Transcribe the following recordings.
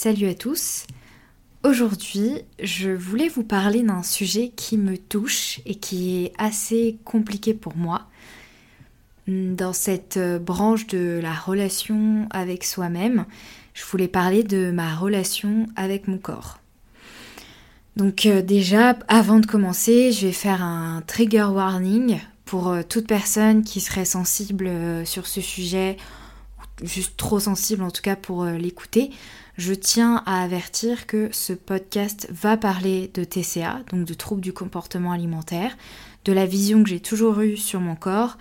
Salut à tous. Aujourd'hui, je voulais vous parler d'un sujet qui me touche et qui est assez compliqué pour moi. Dans cette branche de la relation avec soi-même, je voulais parler de ma relation avec mon corps. Donc euh, déjà, avant de commencer, je vais faire un trigger warning pour euh, toute personne qui serait sensible euh, sur ce sujet, juste trop sensible en tout cas pour l'écouter. Je tiens à avertir que ce podcast va parler de TCA, donc de troubles du comportement alimentaire, de la vision que j'ai toujours eue sur mon corps,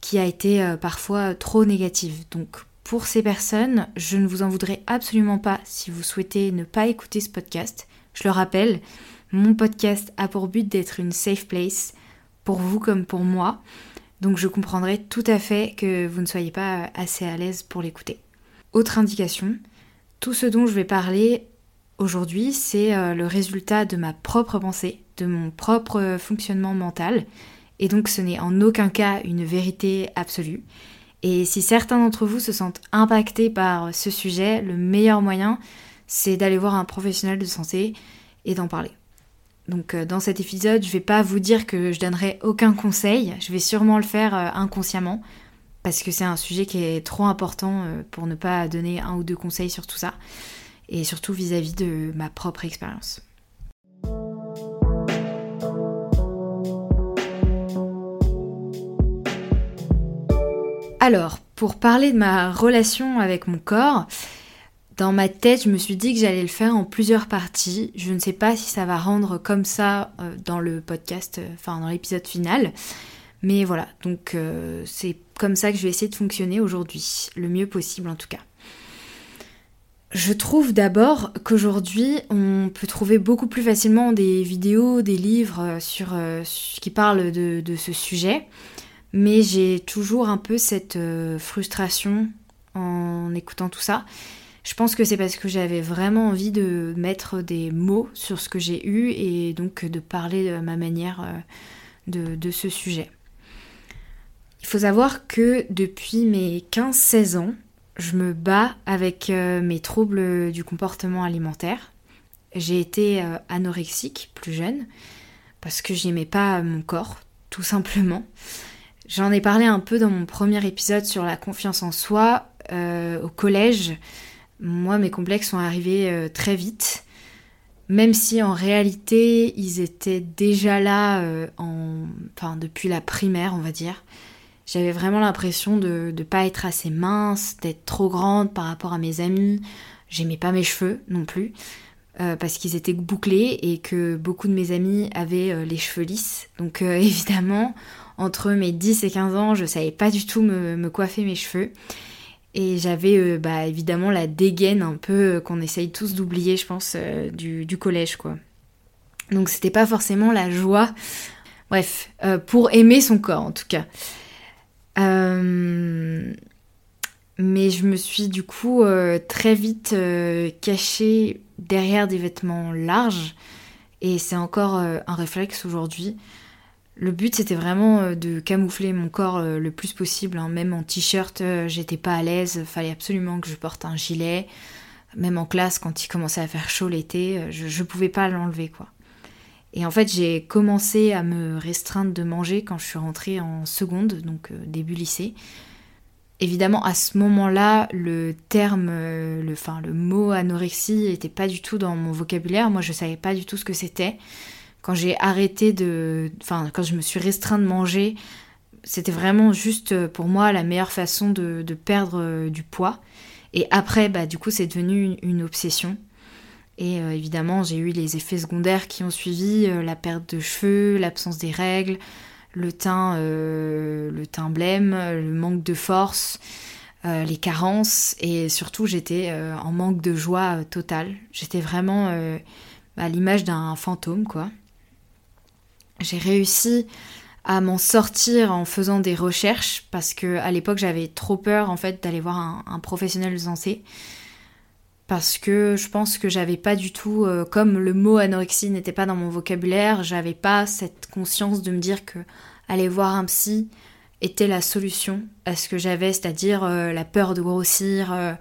qui a été parfois trop négative. Donc pour ces personnes, je ne vous en voudrais absolument pas si vous souhaitez ne pas écouter ce podcast. Je le rappelle, mon podcast a pour but d'être une safe place pour vous comme pour moi. Donc je comprendrai tout à fait que vous ne soyez pas assez à l'aise pour l'écouter. Autre indication, tout ce dont je vais parler aujourd'hui, c'est euh, le résultat de ma propre pensée, de mon propre fonctionnement mental. Et donc ce n'est en aucun cas une vérité absolue. Et si certains d'entre vous se sentent impactés par ce sujet, le meilleur moyen, c'est d'aller voir un professionnel de santé et d'en parler. Donc euh, dans cet épisode, je vais pas vous dire que je donnerai aucun conseil, je vais sûrement le faire euh, inconsciemment parce que c'est un sujet qui est trop important euh, pour ne pas donner un ou deux conseils sur tout ça et surtout vis-à-vis -vis de ma propre expérience. Alors, pour parler de ma relation avec mon corps, dans ma tête, je me suis dit que j'allais le faire en plusieurs parties. Je ne sais pas si ça va rendre comme ça euh, dans le podcast, euh, enfin dans l'épisode final. Mais voilà, donc euh, c'est comme ça que je vais essayer de fonctionner aujourd'hui, le mieux possible en tout cas. Je trouve d'abord qu'aujourd'hui, on peut trouver beaucoup plus facilement des vidéos, des livres sur, qui parlent de, de, ce sujet, mais j'ai toujours un peu cette frustration en écoutant tout ça. Je pense que c'est parce que j'avais vraiment envie de mettre des mots sur ce que j'ai eu et donc de parler de ma manière euh, de, ce sujet. Il faut savoir que depuis mes 15-16 ans, je me bats avec euh, mes troubles du comportement alimentaire. J'ai été euh, anorexique plus jeune parce que j'aimais pas mon corps, tout simplement. J'en ai parlé un peu dans mon premier épisode sur la confiance en soi au collège. Moi, mes complexes sont arrivés euh, très vite, même si en réalité, ils étaient déjà là euh, enfin, depuis la primaire, on va dire. J'avais vraiment l'impression de ne pas être assez mince, d'être trop grande par rapport à mes amis. J'aimais pas mes cheveux non plus, euh, parce qu'ils étaient bouclés et que beaucoup de mes amis avaient les cheveux lisses. Donc évidemment, entre mes 10 et 15 ans, je savais pas du tout me coiffer mes cheveux. Et j'avais euh, bah, évidemment la dégaine un peu euh, qu'on essaye tous d'oublier, je pense, euh, du, collège, quoi. Donc c'était pas forcément la joie. Bref, pour aimer son corps en tout cas. mais je me suis du coup très vite cachée derrière des vêtements larges. Et c'est encore un réflexe aujourd'hui. Le but c'était vraiment euh, de camoufler mon corps euh, le plus possible, hein. même en t-shirt euh, j'étais pas à l'aise, fallait absolument que je porte un gilet, même en classe quand il commençait à faire chaud l'été, je, je pouvais pas l'enlever quoi. Et en fait j'ai commencé à me restreindre de manger quand je suis rentrée en seconde, donc début lycée. Évidemment à ce moment-là le terme, le, enfin, le mot anorexie était pas du tout dans mon vocabulaire, moi je savais pas du tout ce que c'était quand j'ai arrêté de. Enfin, quand je me suis restreint de manger, c'était vraiment juste euh, pour moi la meilleure façon de, perdre euh, du poids. Et après, bah, du coup, c'est devenu une, obsession. Et euh, évidemment, j'ai eu les effets secondaires qui ont suivi la perte de cheveux, l'absence des règles, le teint, le teint blême, le manque de force, les carences. Et surtout, j'étais en manque de joie totale. J'étais vraiment à l'image d'un fantôme, quoi. J'ai réussi à m'en sortir en faisant des recherches parce que à l'époque j'avais trop peur en fait d'aller voir un, professionnel santé parce que je pense que j'avais pas du tout euh, comme le mot anorexie n'était pas dans mon vocabulaire, j'avais pas cette conscience de me dire que aller voir un psy était la solution à ce que j'avais, c'est-à-dire euh, la peur de grossir, euh,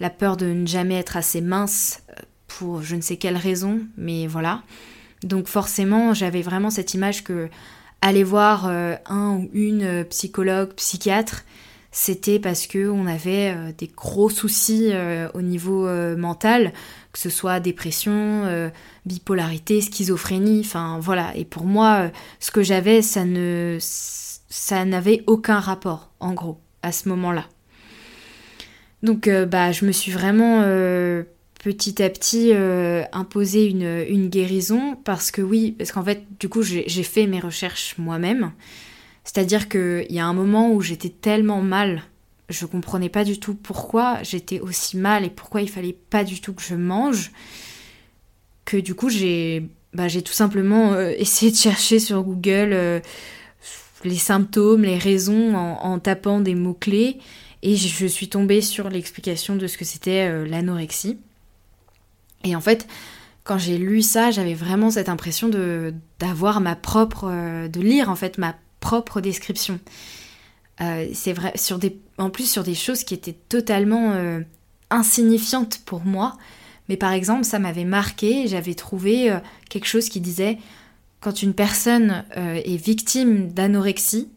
la peur de ne jamais être assez mince pour je ne sais quelle raison, mais voilà. Donc forcément, j'avais vraiment cette image que aller voir euh, un ou une euh, psychologue, psychiatre, c'était parce que on avait des gros soucis au niveau mental, que ce soit dépression, bipolarité, schizophrénie, enfin voilà. Et pour moi, ce que j'avais, ça ne, ça n'avait aucun rapport, en gros, à ce moment-là. Donc euh, bah je me suis vraiment euh, petit à petit euh, imposé une, guérison parce que oui, parce qu'en fait du coup j'ai fait mes recherches moi-même. C'est-à-dire qu'il y a un moment où j'étais tellement mal, je comprenais pas du tout pourquoi j'étais aussi mal et pourquoi il fallait pas du tout que je mange, que du coup j'ai bah, tout simplement essayé de chercher sur Google les symptômes, les raisons en tapant des mots-clés. Et je suis tombée sur l'explication de ce que c'était euh, l'anorexie. Et en fait, quand j'ai lu ça, j'avais vraiment cette impression de d'avoir ma propre, euh, de lire en fait ma propre description. Euh, c'est vrai, sur des, en plus sur des choses qui étaient totalement insignifiantes pour moi. Mais par exemple, ça m'avait marqué. J'avais trouvé quelque chose qui disait quand une personne est victime d'anorexie,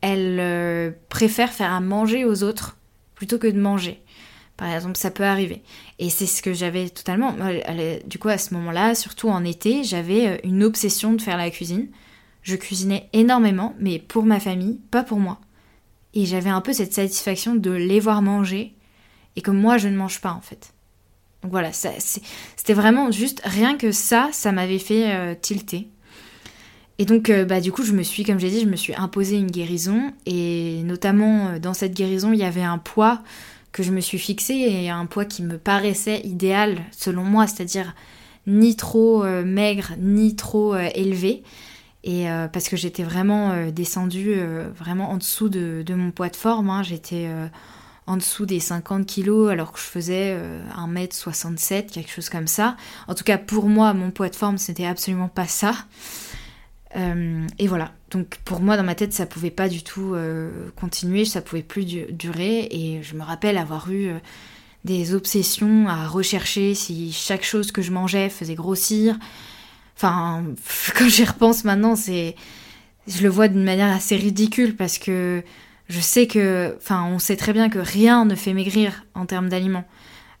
elle euh, préfère faire à manger aux autres plutôt que de manger. Par exemple, ça peut arriver. Et c'est ce que j'avais totalement. Du coup, à ce moment-là, surtout en été, j'avais euh, une obsession de faire la cuisine. Je cuisinais énormément, mais pour ma famille, pas pour moi. Et j'avais un peu cette satisfaction de les voir manger et que moi, je ne mange pas en fait. Donc voilà, c'était vraiment juste rien que ça, ça m'avait fait euh, tilter. Et donc, euh, bah, du coup, je me suis, comme j'ai dit, je me suis imposé une guérison. Et notamment, dans cette guérison, il y avait un poids je me suis fixé et un poids qui me paraissait idéal, selon moi, c'est-à-dire ni trop euh, maigre, ni trop élevé. Et parce que j'étais vraiment descendue vraiment en dessous de, mon poids de forme. Hein. J'étais en dessous des 50 kilos alors que je faisais 1m67, quelque chose comme ça. En tout cas, pour moi, mon poids de forme, c'était absolument pas ça. Euh, et voilà. Donc pour moi, dans ma tête, ça pouvait pas du tout euh, continuer, ça pouvait plus durer. Et je me rappelle avoir eu euh, des obsessions à rechercher si chaque chose que je mangeais faisait grossir. Enfin, quand j'y repense maintenant, c'est, je le vois d'une manière assez ridicule parce que je sais que, enfin, on sait très bien que rien ne fait maigrir en termes d'aliments.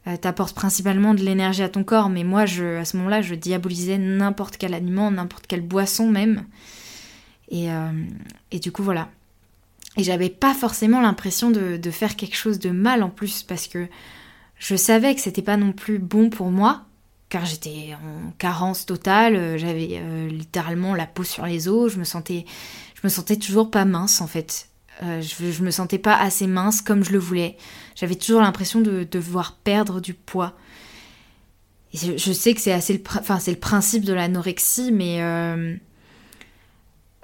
Euh, t'apportes principalement de l'énergie à ton corps, mais moi, je, à ce moment-là, je diabolisais n'importe quel aliment, n'importe quelle boisson même. Et, euh, et du coup, voilà. Et j'avais pas forcément l'impression de, de, faire quelque chose de mal en plus, parce que je savais que c'était pas non plus bon pour moi, car j'étais en carence totale, euh, j'avais littéralement la peau sur les os, je me sentais, je me sentais toujours pas mince en fait. Euh, je, je, me sentais pas assez mince comme je le voulais. J'avais toujours l'impression de, devoir perdre du poids. Et je, sais que c'est assez le, enfin, c'est le principe de l'anorexie, mais euh,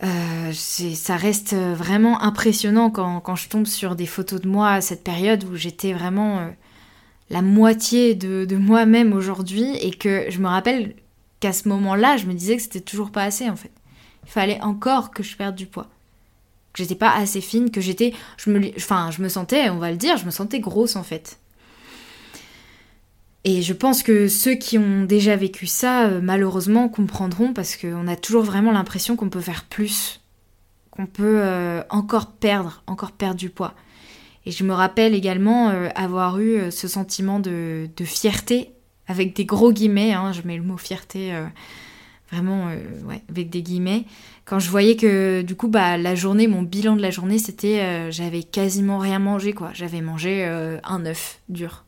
euh, ça reste vraiment impressionnant quand, je tombe sur des photos de moi à cette période où j'étais vraiment la moitié de, de moi-même aujourd'hui et que je me rappelle qu'à ce moment-là, je me disais que c'était toujours pas assez en fait. Il fallait encore que je perde du poids que j'étais pas assez fine, que j'étais, je enfin, je me sentais, on va le dire, je me sentais grosse en fait. Et je pense que ceux qui ont déjà vécu ça, euh, malheureusement, comprendront parce qu'on a toujours vraiment l'impression qu'on peut faire plus, qu'on peut euh, encore perdre, encore perdre du poids. Et je me rappelle également euh, avoir eu ce sentiment de, fierté, avec des gros guillemets, hein, je mets le mot fierté vraiment ouais, avec des guillemets, quand je voyais que du coup bah la journée, mon bilan de la journée c'était j'avais quasiment rien mangé quoi. J'avais mangé un œuf dur.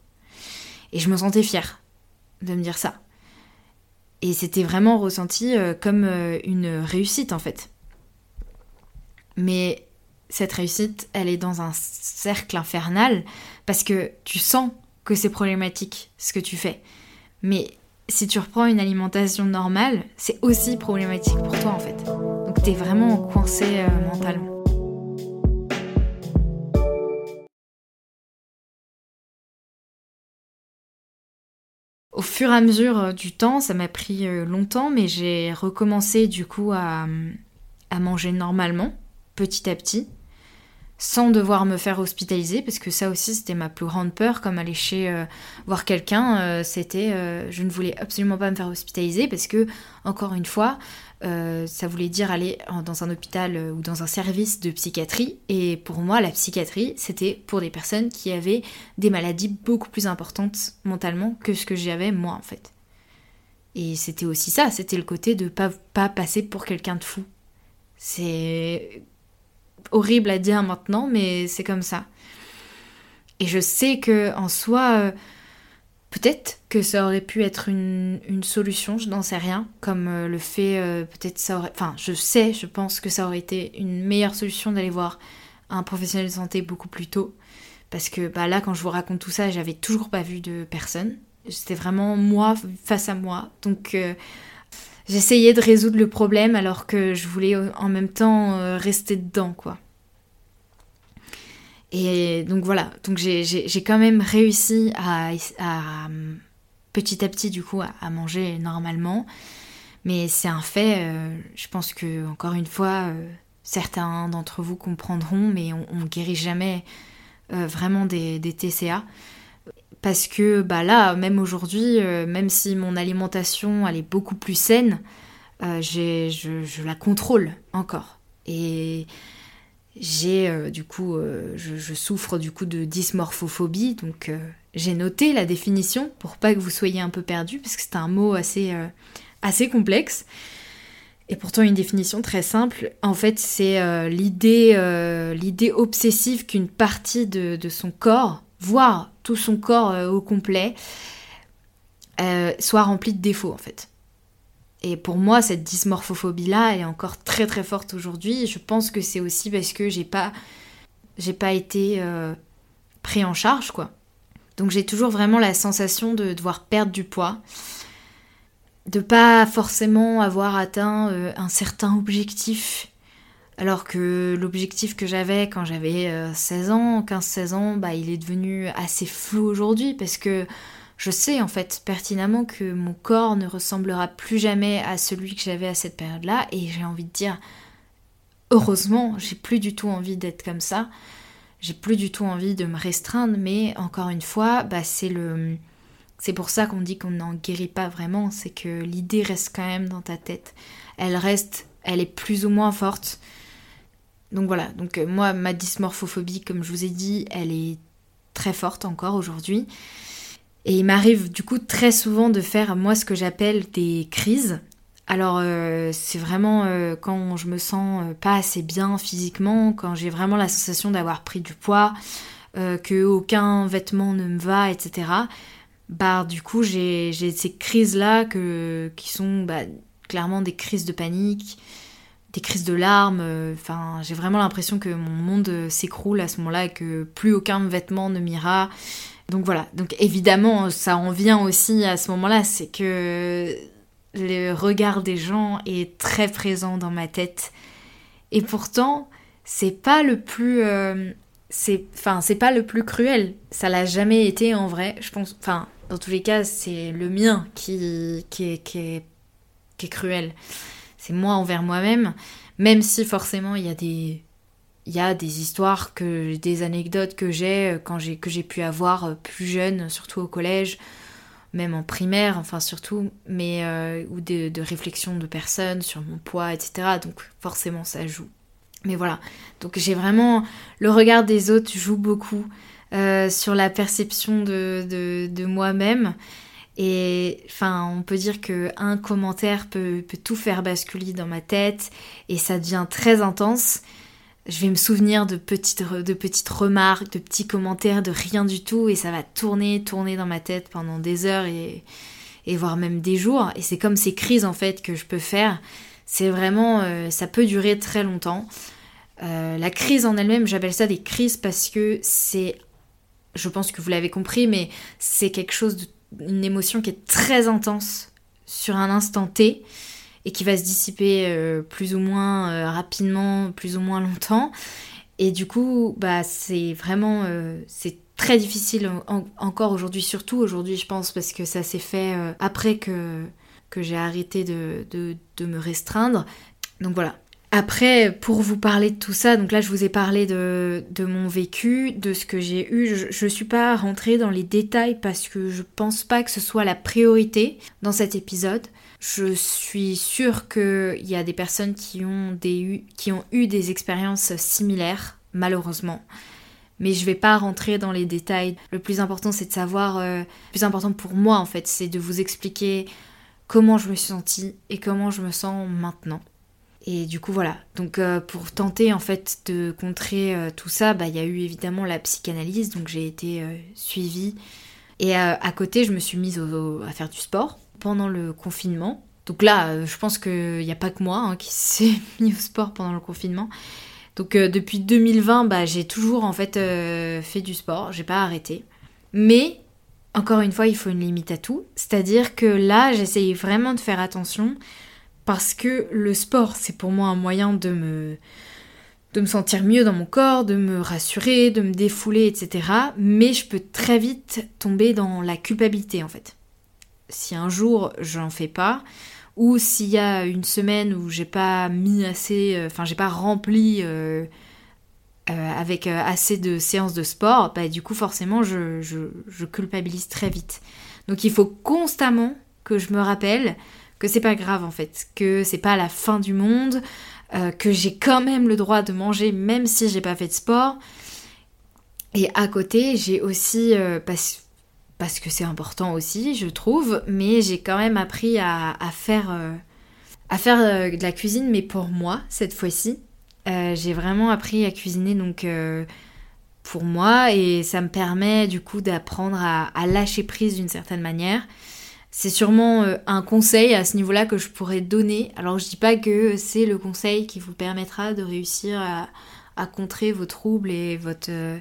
Et je me sentais fière de me dire ça. Et c'était vraiment ressenti euh, comme une réussite en fait. Mais cette réussite, elle est dans un cercle infernal parce que tu sens que c'est problématique ce que tu fais. Mais si tu reprends une alimentation normale, c'est aussi problématique pour toi en fait. Donc t'es vraiment coincé euh, mentalement. Au fur et à mesure euh, du temps, ça m'a pris euh, longtemps, mais j'ai recommencé du coup à, à manger normalement, petit à petit. Sans devoir me faire hospitaliser, parce que ça aussi c'était ma plus grande peur, comme aller chez euh, voir quelqu'un, euh, c'était euh, je ne voulais absolument pas me faire hospitaliser, parce que, encore une fois, ça voulait dire aller dans un hôpital ou dans un service de psychiatrie, et pour moi la psychiatrie c'était pour des personnes qui avaient des maladies beaucoup plus importantes mentalement que ce que j'avais moi en fait. Et c'était aussi ça, c'était le côté de pas, pas passer pour quelqu'un de fou. C'est horrible à dire maintenant, mais c'est comme ça. Et je sais que en soi, euh, peut-être que ça aurait pu être une, solution, je n'en sais rien, comme euh, le fait, euh, peut-être ça aurait... Enfin, je sais, je pense que ça aurait été une meilleure solution d'aller voir un professionnel de santé beaucoup plus tôt. Parce que bah, là, quand je vous raconte tout ça, j'avais toujours pas vu de personne. C'était vraiment moi face à moi. Donc j'essayais de résoudre le problème alors que je voulais en même temps euh, rester dedans, quoi. Et donc voilà, donc j'ai quand même réussi à, petit à petit du coup à, manger normalement, mais c'est un fait. Euh, je pense que encore une fois, euh, certains d'entre vous comprendront, mais on, on guérit jamais vraiment des TCA parce que bah là, même aujourd'hui, euh, même si mon alimentation elle est beaucoup plus saine, euh, je, la contrôle encore. Et j'ai euh, du coup, je, souffre du coup de dysmorphophobie, donc j'ai noté la définition pour pas que vous soyez un peu perdu, parce que c'est un mot assez, assez complexe. Et pourtant une définition très simple. En fait, c'est l'idée, l'idée obsessive qu'une partie de son corps voire son corps euh, au complet, euh, soit rempli de défauts en fait. Et pour moi, cette dysmorphophobie-là, est encore très très forte aujourd'hui. Je pense que c'est aussi parce que j'ai pas, j'ai pas été euh, pris en charge, quoi. Donc j'ai toujours vraiment la sensation de devoir perdre du poids, de pas forcément avoir atteint un certain objectif alors que l'objectif que j'avais quand j'avais 16 euh, ans, 15-16 ans, bah, il est devenu assez flou aujourd'hui parce que je sais en fait pertinemment que mon corps ne ressemblera plus jamais à celui que j'avais à cette période-là et j'ai envie de dire heureusement, j'ai plus du tout envie d'être comme ça. J'ai plus du tout envie de me restreindre, mais encore une fois, bah, c'est le c'est pour ça qu'on dit qu'on n'en guérit pas vraiment, c'est que l'idée reste quand même dans ta tête. Elle reste, elle est plus ou moins forte. Donc voilà, donc euh, moi, ma dysmorphophobie, comme je vous ai dit, elle est très forte encore aujourd'hui. Et il m'arrive du coup très souvent de faire moi ce que j'appelle des crises. Alors euh, c'est vraiment euh, quand je me sens pas assez bien physiquement, quand j'ai vraiment la sensation d'avoir pris du poids, que aucun vêtement ne me va, etc. Bah du coup j'ai ces crises là qui sont bah, clairement des crises de panique, des crises de larmes. Euh, enfin, j'ai vraiment l'impression que mon monde s'écroule à ce moment-là et que plus aucun vêtement ne m'ira. Donc voilà. Donc évidemment, ça en vient aussi à ce moment-là, c'est que le regard des gens est très présent dans ma tête. Et pourtant, c'est pas le plus. Euh, c'est enfin c'est pas le plus cruel ça l'a jamais été en vrai je pense enfin dans tous les cas c'est le mien qui qui qui qui est cruel c'est moi envers moi-même, même si forcément il y a des il y a des histoires que des anecdotes que j'ai euh, quand j'ai que j'ai pu avoir euh, plus jeune, surtout au collège, même en primaire, enfin surtout, mais euh, ou de, de réflexions de personnes sur mon poids, etc. Donc forcément ça joue. Mais voilà, donc j'ai vraiment le regard des autres joue beaucoup sur la perception de, de, de moi-même. Et enfin, on peut dire que un commentaire peut, tout faire basculer dans ma tête et ça devient très intense. Je vais me souvenir de petites, remarques, de petits commentaires, de rien du tout et ça va tourner, tourner dans ma tête pendant des heures et, et voire même des jours. Et c'est comme ces crises en fait que je peux faire. C'est vraiment, euh, ça peut durer très longtemps. Euh, la crise en elle-même, j'appelle ça des crises parce que c'est, je pense que vous l'avez compris, mais c'est quelque chose de une émotion qui est très intense sur un instant T et qui va se dissiper euh, plus ou moins euh, rapidement, plus ou moins longtemps. Et du coup, bah, c'est vraiment euh, c'est très difficile encore aujourd'hui, surtout aujourd'hui, je pense, parce que ça s'est fait après que, que j'ai arrêté de, de, de, me restreindre. Donc voilà. Après, pour vous parler de tout ça, donc là je vous ai parlé de, mon vécu, de ce que j'ai eu. Je, ne suis pas rentrée dans les détails parce que je pense pas que ce soit la priorité dans cet épisode. Je suis sûre qu'il y a des personnes qui ont, des, qui ont eu des expériences similaires, malheureusement. Mais je vais pas rentrer dans les détails. Le plus important, c'est de savoir. Euh, le plus important pour moi, en fait, c'est de vous expliquer comment je me suis sentie et comment je me sens maintenant. Et du coup, voilà. Donc, euh, pour tenter en fait de contrer euh, tout ça, bah, il y a eu évidemment la psychanalyse, donc j'ai été euh, suivie. Et à côté, je me suis mise à faire du sport pendant le confinement. Donc là, je pense qu'il n'y a pas que moi hein, qui s'est mis au sport pendant le confinement. Donc depuis 2020, bah, j'ai toujours en fait fait du sport, j'ai pas arrêté. Mais encore une fois, il faut une limite à tout. C'est-à-dire que là, j'essaye vraiment de faire attention parce que le sport, c'est pour moi un moyen de me, de me sentir mieux dans mon corps, de me rassurer, de me défouler, etc. Mais je peux très vite tomber dans la culpabilité en fait. Si un jour j'en fais pas, ou s'il y a une semaine où j'ai pas mis assez, euh, enfin j'ai pas rempli euh, euh, avec assez de séances de sport, bah du coup forcément je, je culpabilise très vite. Donc il faut constamment que je me rappelle que c'est pas grave en fait, que c'est pas la fin du monde, euh, que j'ai quand même le droit de manger même si j'ai pas fait de sport. Et à côté, j'ai aussi, euh, parce, parce, que c'est important aussi, je trouve, mais j'ai quand même appris à, faire, euh, à faire de la cuisine, mais pour moi cette fois-ci. j'ai vraiment appris à cuisiner donc pour moi et ça me permet du coup d'apprendre à lâcher prise d'une certaine manière c'est sûrement euh, un conseil à ce niveau-là que je pourrais donner. Alors je dis pas que c'est le conseil qui vous permettra de réussir à, contrer vos troubles et votre, euh,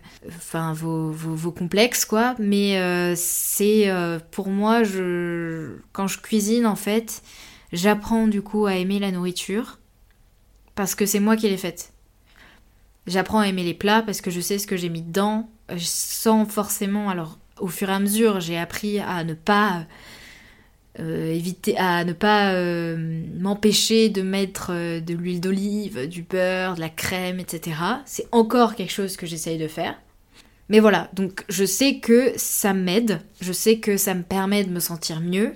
vos, complexes quoi. Mais euh, c'est pour moi, je, quand je cuisine en fait, j'apprends du coup à aimer la nourriture parce que c'est moi qui l'ai faite. J'apprends à aimer les plats parce que je sais ce que j'ai mis dedans, sans forcément. Alors au fur et à mesure, j'ai appris à ne pas euh, éviter à ne pas euh, m'empêcher de mettre euh, de l'huile d'olive, du beurre, de la crème, etc. C'est encore quelque chose que j'essaye de faire. Mais voilà, donc je sais que ça m'aide, je sais que ça me permet de me sentir mieux,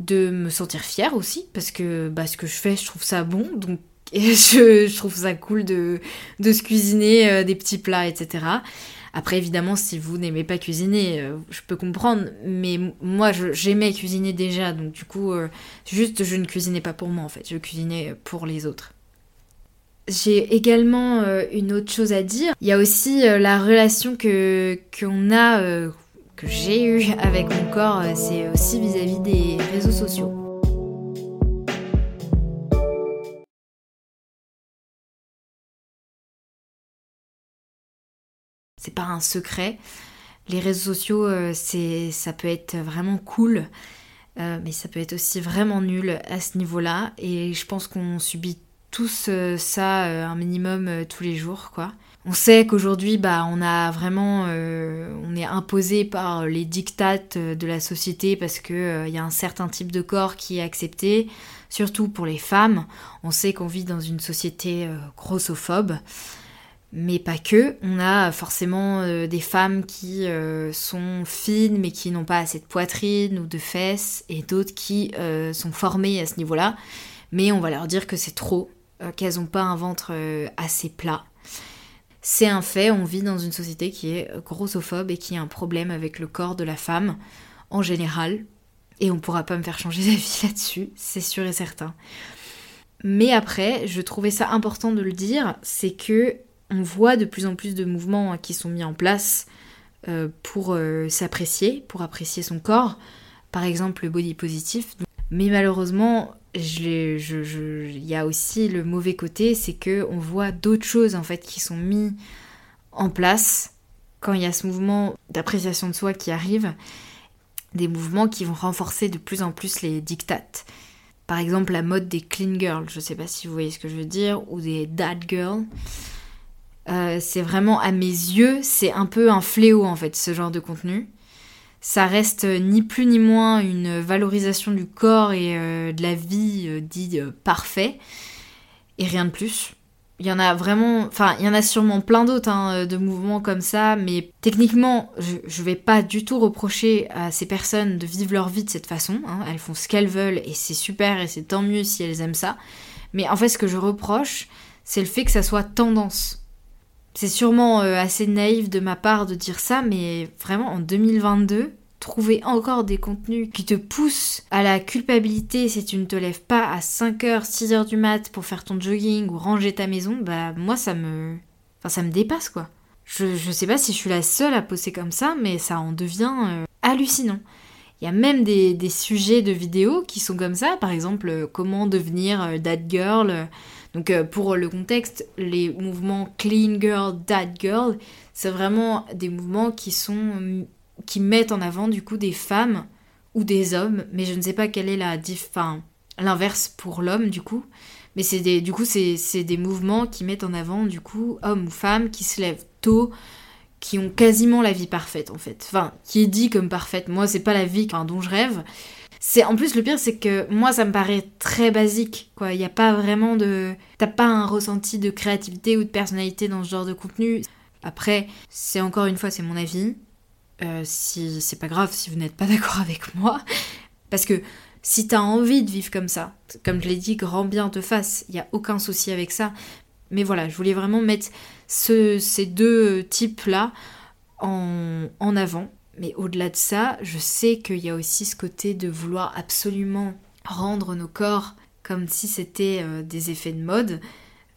de me sentir fière aussi, parce que bah, ce que je fais, je trouve ça bon, donc je, je trouve ça cool de, de se cuisiner des petits plats, etc. Après, évidemment, si vous n'aimez pas cuisiner, euh, je peux comprendre, mais moi, j'aimais cuisiner déjà, donc du coup, euh, juste, je ne cuisinais pas pour moi, en fait, je cuisinais pour les autres. J'ai également euh, une autre chose à dire. Il y a aussi la relation que que j'ai eue avec mon corps, c'est aussi vis à -vis des réseaux sociaux. Pas un secret. Les réseaux sociaux, euh, c'est, ça peut être vraiment cool, euh, mais ça peut être aussi vraiment nul à ce niveau-là. Et je pense qu'on subit tous euh, ça un minimum tous les jours, quoi. On sait qu'aujourd'hui, bah, on a vraiment, on est imposé par les dictates de la société parce que il y a un certain type de corps qui est accepté, surtout pour les femmes. On sait qu'on vit dans une société grossophobe mais pas que. On a forcément euh, des femmes qui euh, sont fines mais qui n'ont pas assez de poitrine ou de fesses et d'autres qui euh, sont formées à ce niveau-là. Mais on va leur dire que c'est trop, qu'elles n'ont pas un ventre assez plat. C'est un fait, on vit dans une société qui est grossophobe et qui a un problème avec le corps de la femme en général. Et on pourra pas me faire changer d'avis là-dessus, c'est sûr et certain. Mais après, je trouvais ça important de le dire, c'est que on voit de plus en plus de mouvements hein, qui sont mis en place euh, pour euh, s'apprécier, pour apprécier son corps. Par exemple, le body positif. Mais malheureusement, il y a aussi le mauvais côté, c'est que on voit d'autres choses en fait qui sont mis en place quand il y a ce mouvement d'appréciation de soi qui arrive, des mouvements qui vont renforcer de plus en plus les dictates. Par exemple, la mode des clean girls, je sais pas si vous voyez ce que je veux dire, ou des dad girls. Euh, c'est vraiment à mes yeux, c'est un peu un fléau en fait, ce genre de contenu. Ça reste ni plus ni moins une valorisation du corps et euh, de la vie euh, dit parfait. et rien de plus. Il y en a vraiment, enfin, il y en a sûrement plein d'autres hein, de mouvements comme ça, mais techniquement, je, je, vais pas du tout reprocher à ces personnes de vivre leur vie de cette façon. Hein. Elles font ce qu'elles veulent et c'est super et c'est tant mieux si elles aiment ça. Mais en fait, ce que je reproche, c'est le fait que ça soit tendance. C'est sûrement euh, assez naïf de ma part de dire ça, mais vraiment en 2022, trouver encore des contenus qui te poussent à la culpabilité si tu ne te lèves pas à 5h, 6h du mat pour faire ton jogging ou ranger ta maison, bah moi ça me... Enfin ça me dépasse quoi. Je, je sais pas si je suis la seule à poser comme ça, mais ça en devient euh, hallucinant. Il y a même des, sujets de vidéos qui sont comme ça, par exemple euh, comment devenir euh, that girl. Donc pour le contexte, les mouvements clean girl, that girl, c'est vraiment des mouvements qui sont qui mettent en avant du coup des femmes ou des hommes, mais je ne sais pas quelle est la enfin, l'inverse pour l'homme du coup. Mais c'est des, du coup c'est, des mouvements qui mettent en avant du coup hommes ou femmes qui se lèvent tôt, qui ont quasiment la vie parfaite en fait. Enfin, qui est dit comme parfaite. Moi c'est pas la vie dont je rêve. C'est en plus le pire c'est que moi ça me paraît très basique quoi. Il n'y a pas vraiment de, t'as pas un ressenti de créativité ou de personnalité dans ce genre de contenu. Après, c'est encore une fois c'est mon avis. Euh, si c'est pas grave si vous n'êtes pas d'accord avec moi. Parce que si t'as envie de vivre comme ça, comme je l'ai dit, grand bien te fasse, il n'y a aucun souci avec ça. Mais voilà, je voulais vraiment mettre ces deux types-là en, avant. Mais au-delà de ça, je sais qu'il y a aussi ce côté de vouloir absolument rendre nos corps comme si c'était euh, des effets de mode.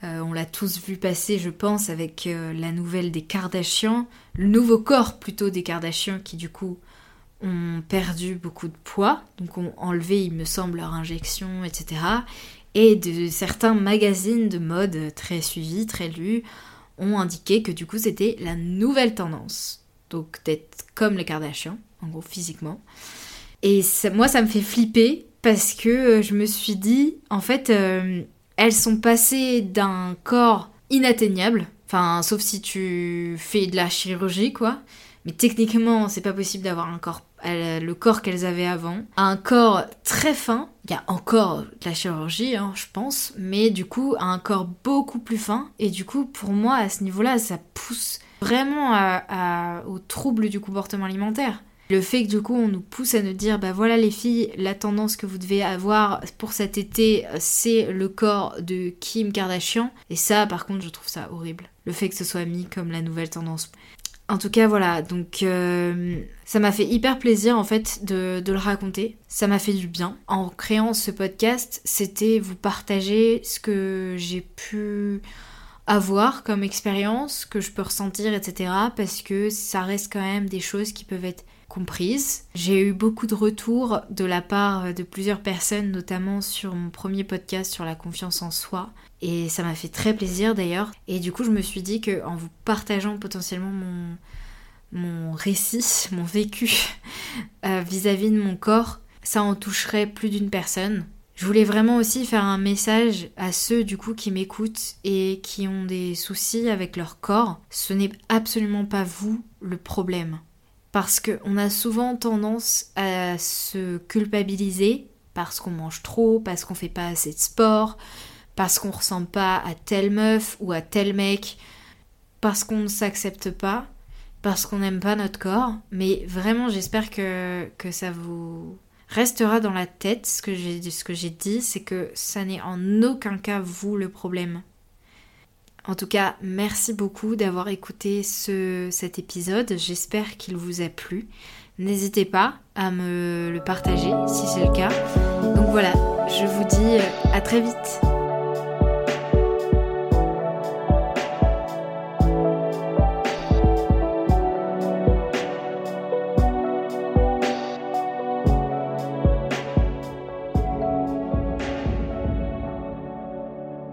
Euh, on l'a tous vu passer, je pense, avec euh, la nouvelle des Kardashians, le nouveau corps plutôt des Kardashians qui du coup ont perdu beaucoup de poids, donc ont enlevé, il me semble, leur injection, etc. Et de certains magazines de mode très suivis, très lus, ont indiqué que du coup c'était la nouvelle tendance. Donc d'être comme les Kardashians, en gros physiquement. Et moi ça me fait flipper parce que euh, je me suis dit, en fait, elles sont passées d'un corps inatteignable, enfin sauf si tu fais de la chirurgie quoi, mais techniquement c'est pas possible d'avoir un corps le corps qu'elles avaient avant, à un corps très fin, il y a encore de la chirurgie hein, je pense, mais du coup à un corps beaucoup plus fin, et du coup pour moi à ce niveau-là ça pousse vraiment au trouble du comportement alimentaire. Le fait que du coup on nous pousse à nous dire bah voilà les filles, la tendance que vous devez avoir pour cet été c'est le corps de Kim Kardashian et ça par contre je trouve ça horrible. Le fait que ce soit mis comme la nouvelle tendance. En tout cas voilà, donc euh, ça m'a fait hyper plaisir en fait de, le raconter. Ça m'a fait du bien. En créant ce podcast, c'était vous partager ce que j'ai pu avoir comme expérience, que je peux ressentir, etc. Parce que ça reste quand même des choses qui peuvent être comprise. J'ai eu beaucoup de retours de la part de plusieurs personnes, notamment sur mon premier podcast sur la confiance en soi. Et ça m'a fait très plaisir d'ailleurs. Et du coup, je me suis dit que en vous partageant potentiellement mon, mon récit, mon vécu euh, vis-à-vis de mon corps, ça en toucherait plus d'une personne. Je voulais vraiment aussi faire un message à ceux du coup qui m'écoutent et qui ont des soucis avec leur corps. Ce n'est absolument pas vous le problème parce qu'on a souvent tendance à se culpabiliser parce qu'on mange trop, parce qu'on fait pas assez de sport, parce qu'on ressemble pas à telle meuf ou à tel mec, parce qu'on ne s'accepte pas, parce qu'on n'aime pas notre corps. Mais vraiment, j'espère que, que ça vous restera dans la tête. Ce que j'ai dit, c'est que ça n'est en aucun cas vous le problème. En tout cas, merci beaucoup d'avoir écouté ce, cet épisode. J'espère qu'il vous a plu. N'hésitez pas à me le partager si c'est le cas. Donc voilà, je vous dis à très vite.